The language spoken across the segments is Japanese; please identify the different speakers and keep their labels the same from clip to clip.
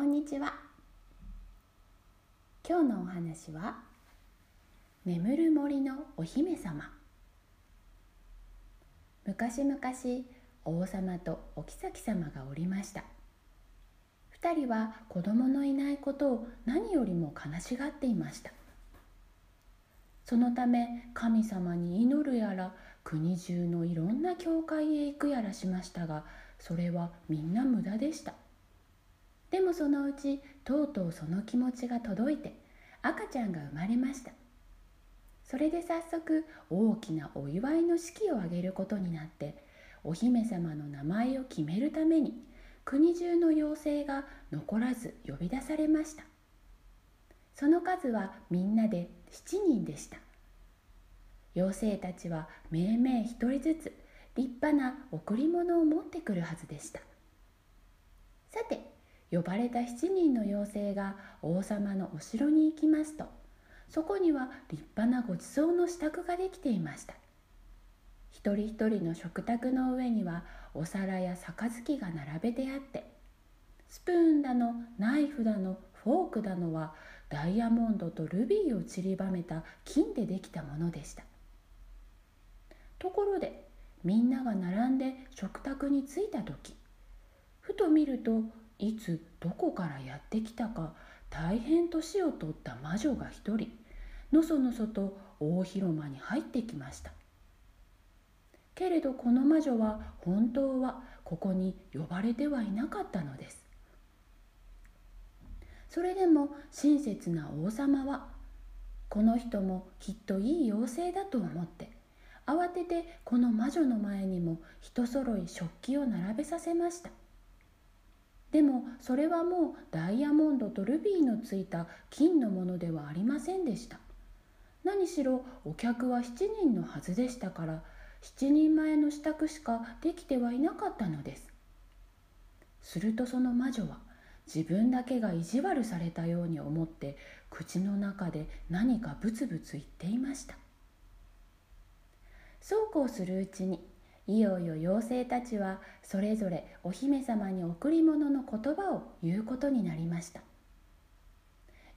Speaker 1: こんにちは。今日のお話は眠る森のお姫様。昔々王様とお妃様がおりました。二人は子供のいないことを何よりも悲しがっていました。そのため神様に祈るやら国中のいろんな教会へ行くやらしましたがそれはみんな無駄でした。でもそのうちとうとうその気持ちが届いて赤ちゃんが生まれました。それで早速大きなお祝いの式を挙げることになってお姫様の名前を決めるために国中の妖精が残らず呼び出されました。その数はみんなで7人でした。妖精たちはめいめい一人ずつ立派な贈り物を持ってくるはずでした。さて呼ばれた7人の妖精が王様のお城に行きますと。そこには立派なごちそうの支度ができていました。一人一人の食卓の上にはお皿や杯が並べてあってスプーンだのナイフだのフォークだのはダイヤモンドとルビーを散りばめた金でできたものでした。ところでみんなが並んで食卓に着いた時ふと見るといつどこからやってきたか大変年を取った魔女が一人のそのそと大広間に入ってきました。けれどこの魔女は本当はここに呼ばれてはいなかったのです。それでも親切な王様はこの人もきっといい妖精だと思って慌ててこの魔女の前にも一揃い食器を並べさせました。でもそれはもうダイヤモンドとルビーのついた金のものではありませんでした。何しろお客は7人のはずでしたから7人前の支度しかできてはいなかったのです。するとその魔女は自分だけが意地悪されたように思って口の中で何かブツブツ言っていました。そうこうするうちにいよいよ妖精たちはそれぞれお姫様に贈り物の言葉を言うことになりました。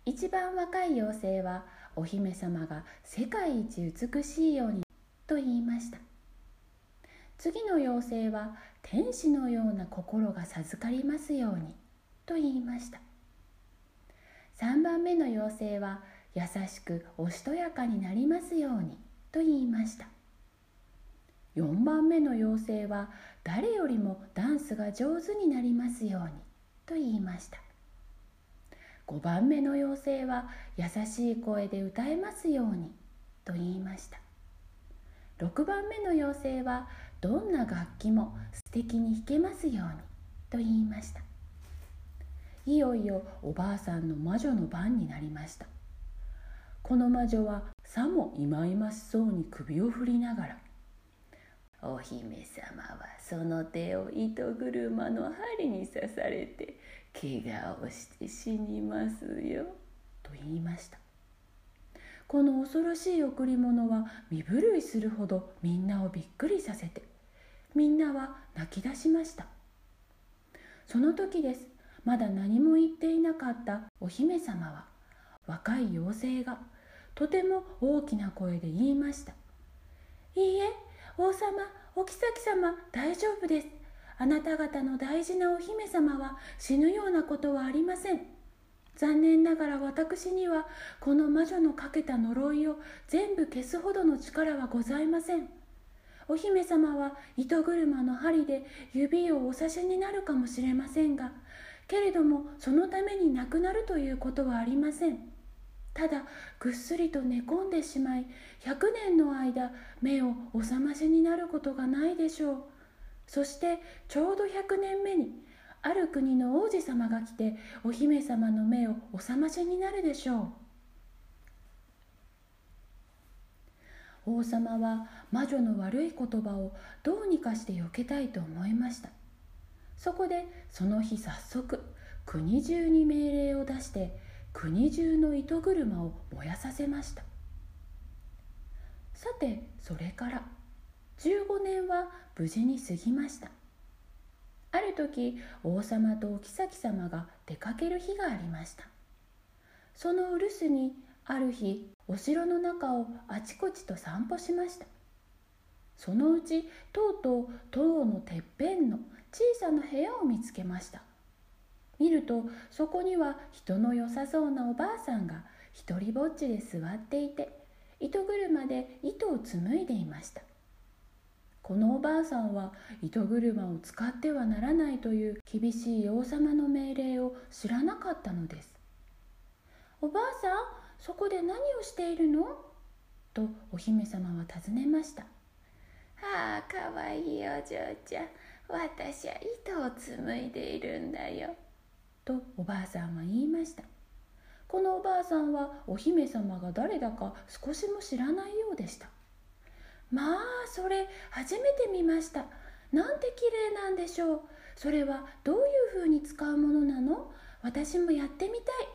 Speaker 1: 一番若い妖精はお姫様が世界一美しいようにと言いました。次の妖精は天使のような心が授かりますようにと言いました。3番目の妖精は優しくおしとやかになりますようにと言いました。4番目の妖精は誰よりもダンスが上手になりますようにと言いました。5番目の妖精は優しい声で歌えますようにと言いました。6番目の妖精はどんな楽器も素敵に弾けますようにと言いました。いよいよおばあさんの魔女の番になりました。この魔女はさもいまいましそうに首を振りながらお姫様はその手を糸車の針に刺されて怪我をして死にますよ」と言いました。この恐ろしい贈り物は身震いするほどみんなをびっくりさせてみんなは泣き出しました。その時です。まだ何も言っていなかったお姫様は若い妖精がとても大きな声で言いました「いいえ王様お妃様大丈夫です。あなた方の大事なお姫様は死ぬようなことはありません。残念ながら私にはこの魔女のかけた呪いを全部消すほどの力はございません。お姫様は糸車の針で指をお刺しになるかもしれませんがけれどもそのために亡くなるということはありません。ただぐっすりと寝込んでしまい100年の間目をお覚ましになることがないでしょう。そしてちょうど100年目にある国の王子様が来てお姫様の目をお覚ましになるでしょう。王様は魔女の悪い言葉をどうにかして避けたいと思いました。そこでその日早速国中に命令を出して国中の糸車を燃やさせました。さてそれから15年は無事に過ぎました。ある時王様とお妃様が出かける日がありました。そのお留守にある日お城の中をあちこちと散歩しました。そのうちとうとう塔のてっぺんの小さな部屋を見つけました。見るとそこには人の良さそうなおばあさんが一りぼっちで座っていて糸車で糸を紡いでいました。このおばあさんは糸車を使ってはならないという厳しい王様の命令を知らなかったのです。おばあさんそこで何をしているの？とお姫様は尋ねました。
Speaker 2: ああかわいいお嬢ちゃん。私は糸を紡いでいるんだよ。
Speaker 1: とおばあさんは言いました。このおばあさんはお姫様が誰だか少しも知らないようでした。まあそれ初めて見ました。なんて綺麗なんでしょう。それはどういうふうに使うものなの？私もやってみたい。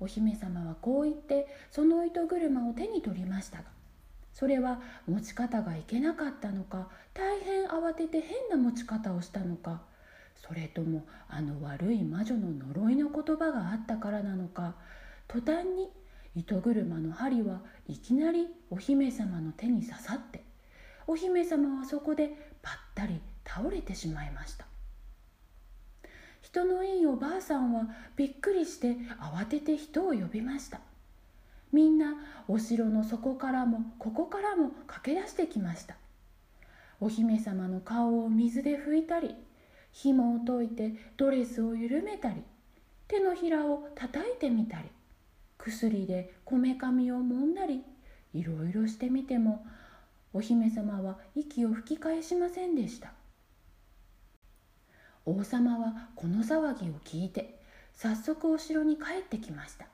Speaker 1: お姫様はこう言ってその糸車を手に取りましたがそれは持ち方がいけなかったのか大変慌てて変な持ち方をしたのかそれともあの悪い魔女の呪いの言葉があったからなのか。途端に糸車の針はいきなりお姫様の手に刺さってお姫様はそこでぱったり倒れてしまいました。人のいいおばあさんはびっくりして慌てて人を呼びました。みんなお城の底からもここからも駆け出してきました。お姫様の顔を水で拭いたり紐を解いてドレスを緩めたり手のひらを叩いてみたり薬でこめかみを揉んだりいろいろしてみてもお姫様は息を吹き返しませんでした。王様はこの騒ぎを聞いて早速お城に帰ってきました。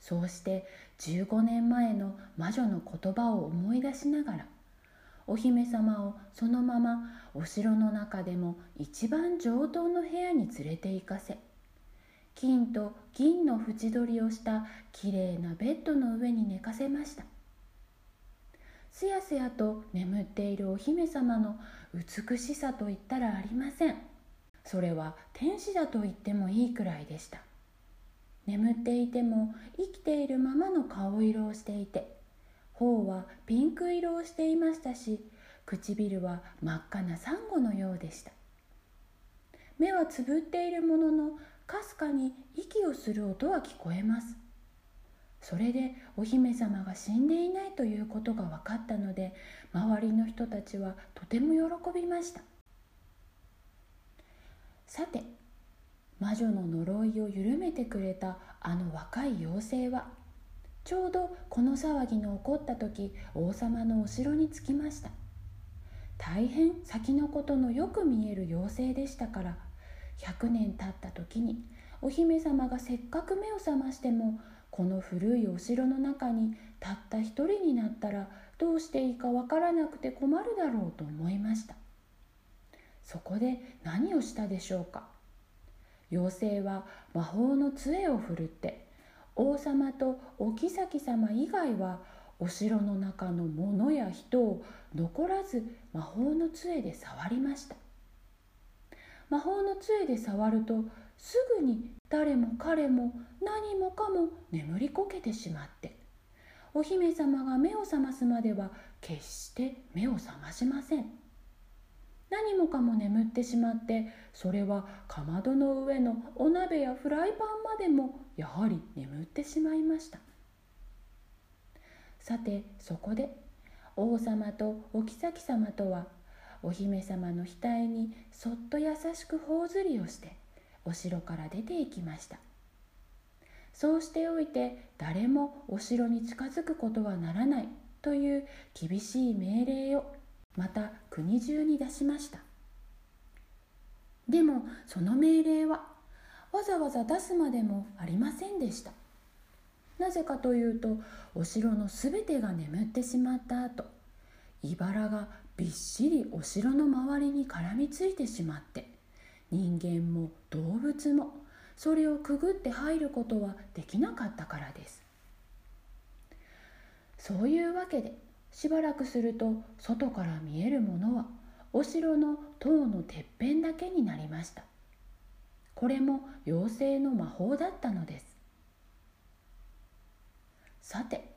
Speaker 1: そうして15年前の魔女の言葉を思い出しながらお姫様をそのままお城の中でも一番上等の部屋に連れて行かせ金と銀の縁取りをしたきれいなベッドの上に寝かせました。すやすやと眠っているお姫様の美しさといったらありません。それは天使だと言ってもいいくらいでした。眠っていても生きているままの顔色をしていて頬はピンク色をしていましたし唇は真っ赤なサンゴのようでした。目はつぶっているもののかすかに息をする音は聞こえます。それでお姫様が死んでいないということが分かったので周りの人たちはとても喜びました。さて魔女の呪いを緩めてくれたあの若い妖精はちょうどこの騒ぎの起こった時王様のお城に着きました。大変先のことのよく見える妖精でしたから100年経った時にお姫様がせっかく目を覚ましてもこの古いお城の中にたった一人になったらどうしていいかわからなくて困るだろうと思いました。そこで何をしたでしょうか。妖精は魔法の杖を振るって王様とお妃様以外はお城の中の物や人を残らず魔法の杖で触りました。魔法の杖で触るとすぐに誰も彼も何もかも眠りこけてしまってお姫様が目を覚ますまでは決して目を覚ましません。何もかも眠ってしまってそれはかまどの上のお鍋やフライパンまでもやはり眠ってしまいました。さてそこで王様とお妃様とはお姫様の額にそっと優しく頬ずりをしてお城から出て行きました。そうしておいて誰もお城に近づくことはならないという厳しい命令をまた国中に出しました。でもその命令はわざわざ出すまでもありませんでした。なぜかというとお城のすべてが眠ってしまった後茨がびっしりお城の周りに絡みついてしまって人間も動物もそれをくぐって入ることはできなかったからです。そういうわけでしばらくすると外から見えるものはお城の塔のてっぺんだけになりました。これも妖精の魔法だったのです。さて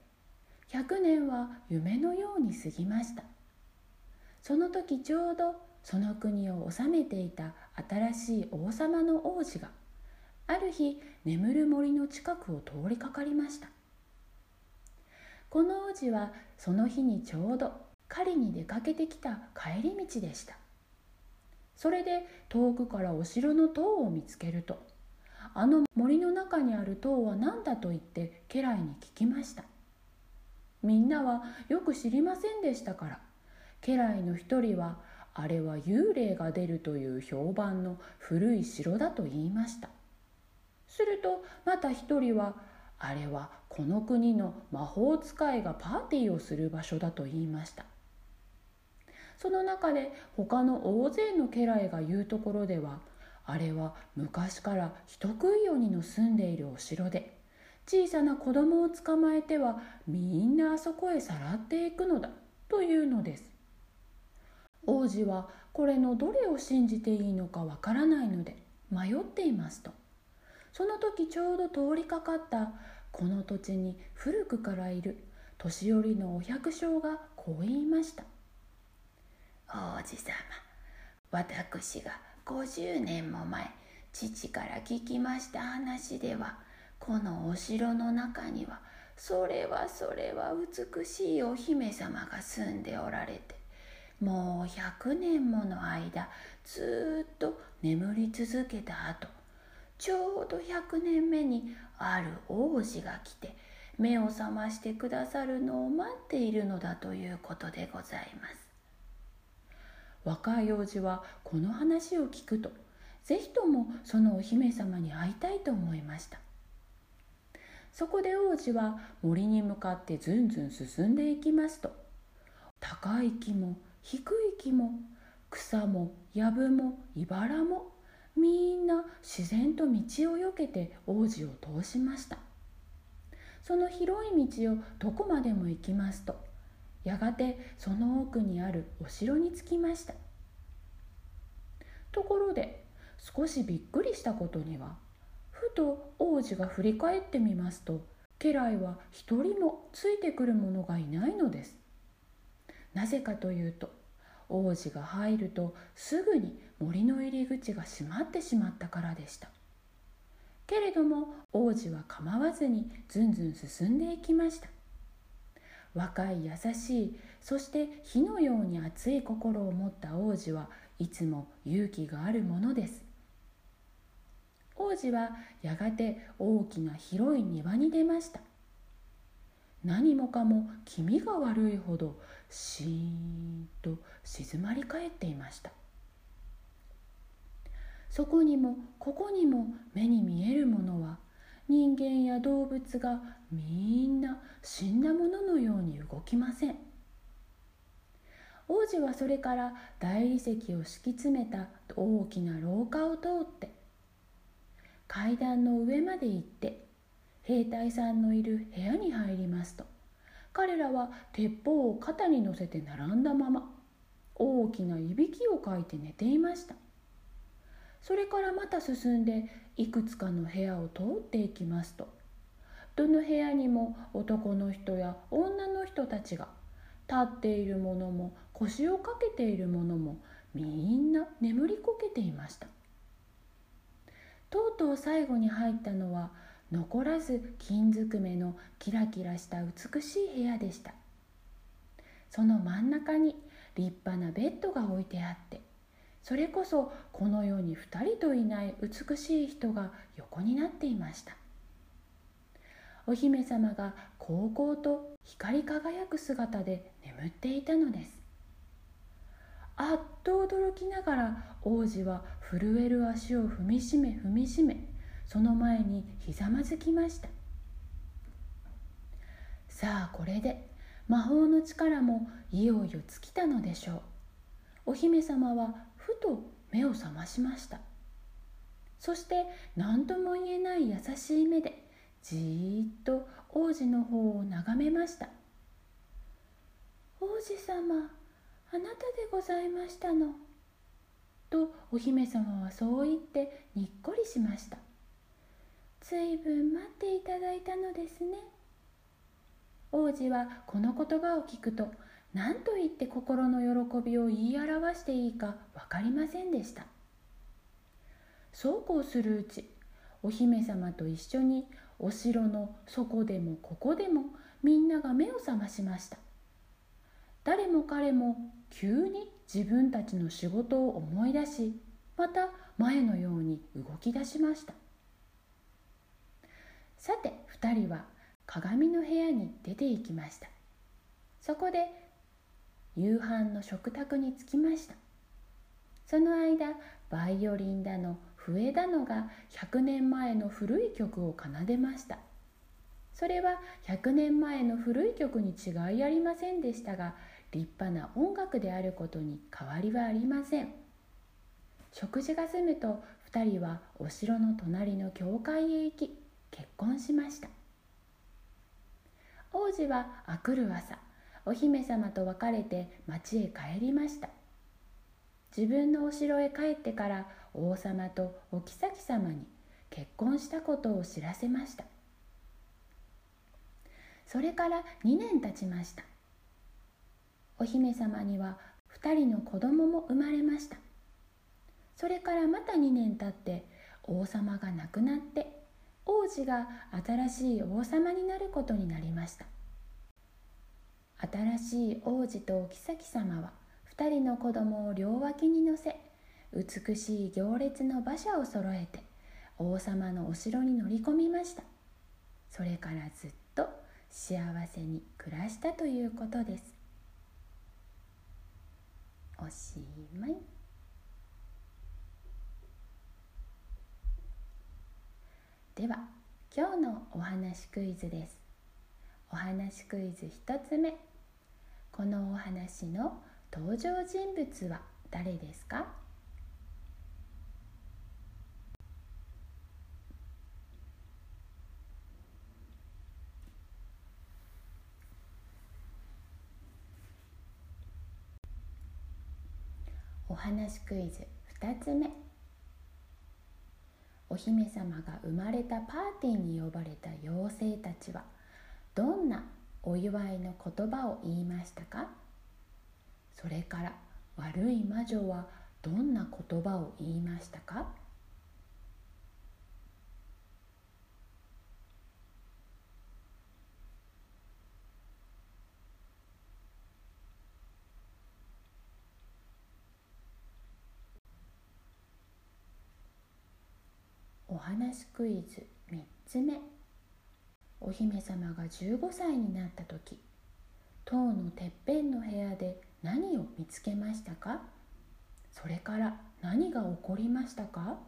Speaker 1: 100年は夢のように過ぎました。その時ちょうどその国を治めていた新しい王様の王子がある日眠る森の近くを通りかかりました。この王子はその日にちょうど狩りに出かけてきた帰り道でした。それで遠くからお城の塔を見つけるとあの森の中にある塔は何だと言って家来に聞きました。みんなはよく知りませんでしたから家来の一人はあれは幽霊が出るという評判の古い城だと言いました。するとまた一人はあれはこの国の魔法使いがパーティーをする場所だと言いました。その中で他の大勢の家来が言うところではあれは昔から人食い鬼の住んでいるお城で小さな子供を捕まえてはみんなあそこへさらっていくのだというのです。王子はこれのどれを信じていいのかわからないので迷っていますと。その時ちょうど通りかかったこの土地に古くからいる年寄りのお百姓がこう言いました
Speaker 2: 王子様私が50年も前父から聞きました話ではこのお城の中にはそれはそれは美しいお姫様が住んでおられてもう100年もの間ずっと眠り続けた後ちょうど100年目にある王子が来て目を覚ましてくださるのを待っているのだということでございます。
Speaker 1: 若い王子はこの話を聞くとぜひともそのお姫様に会いたいと思いました。そこで王子は森に向かってずんずん進んでいきますと高い木も低い木も草も藪も茨もみんな自然と道をよけて王子を通しました。その広い道をどこまでも行きますとやがてその奥にあるお城に着きました。ところで少しびっくりしたことにはふと王子が振り返ってみますと家来は一人もついてくる者がいないのです。なぜかというと王子が入るとすぐに森の入り口が閉まってしまったからでした。けれども王子は構わずにずんずん進んでいきました。若い優しいそして火のように熱い心を持った王子はいつも勇気があるものです。王子はやがて大きな広い庭に出ました。何もかも気味が悪いほどシーンと静まり返っていました。そこにもここにも目に見えるものは人間や動物がみんな死んだもののように動きません。王子はそれから大理石を敷き詰めた大きな廊下を通って階段の上まで行って兵隊さんのいる部屋に入りますと彼らは鉄砲を肩に乗せて並んだまま大きないびきをかいて寝ていました。それからまた進んでいくつかの部屋を通っていきますとどの部屋にも男の人や女の人たちが立っているものも腰をかけているものもみんな眠りこけていました。とうとう最後に入ったのは残らず金づくめのキラキラした美しい部屋でした。その真ん中に立派なベッドが置いてあってそれこそこの世に2人といない美しい人が横になっていました。お姫様が高々と光り輝く姿で眠っていたのです。あっと驚きながら王子は震える足を踏みしめ踏みしめその前にひざまずきました。さあこれで魔法の力もいよいよ尽きたのでしょう。お姫様はふと目を覚ましました。そして何とも言えない優しい目でじーっと王子の方を眺めました。王子様あなたでございましたの」とお姫様はそう言ってにっこりしました。ずいぶん待っていただいたのですね。王子はこの言葉を聞くと何と言って心の喜びを言い表していいか分かりませんでした。そうこうするうちお姫様と一緒にお城の底でもここでもみんなが目を覚ましました。誰も彼も急に自分たちの仕事を思い出しまた前のように動き出しました。さて2人は鏡の部屋に出て行きました。そこで夕飯の食卓に着きました。その間バイオリンだの笛だのが100年前の古い曲を奏でました。それは100年前の古い曲に違いありませんでしたが立派な音楽であることに変わりはありません。食事が済むと2人はお城の隣の教会へ行き結婚しました。王子はあくる朝お姫様と別れて町へ帰りました。自分のお城へ帰ってから王様とお妃様に結婚したことを知らせました。それから2年経ちました。お姫様には2人の子供も生まれました。それからまた2年経って王様が亡くなって王子が新しい王様になることになりました。新しい王子とお妃様は2人の子供を両脇に乗せ美しい行列の馬車を揃えて王様のお城に乗り込みました。それからずっと幸せに暮らしたということです。おしまい。では今日のお話クイズです。お話クイズ1つ目。このお話の登場人物は誰ですか？お話クイズ2つ目。お姫様が生まれたパーティーに呼ばれた妖精たちはどんなお祝いの言葉を言いましたか？それから悪い魔女はどんな言葉を言いましたかお話クイズ3つ目。お姫様が15歳になった時塔のてっぺんの部屋で何を見つけましたか？それから何が起こりましたか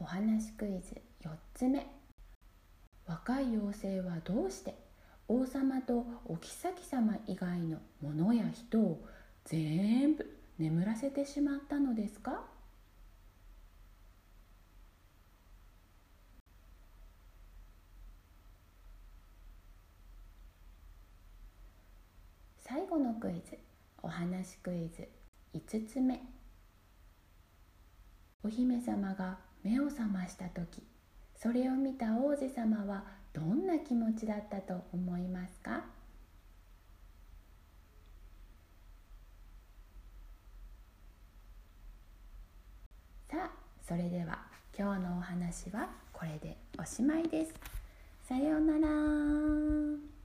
Speaker 1: お話クイズ4つ目。若い妖精はどうして王様とお妃様以外の者や人を全部眠らせてしまったのですか？最後のクイズお話クイズ5つ目。お姫様が目を覚ました時それを見た王子様はどんな気持ちだったと思いますか？さあそれでは今日のお話はこれでおしまいです。さようなら。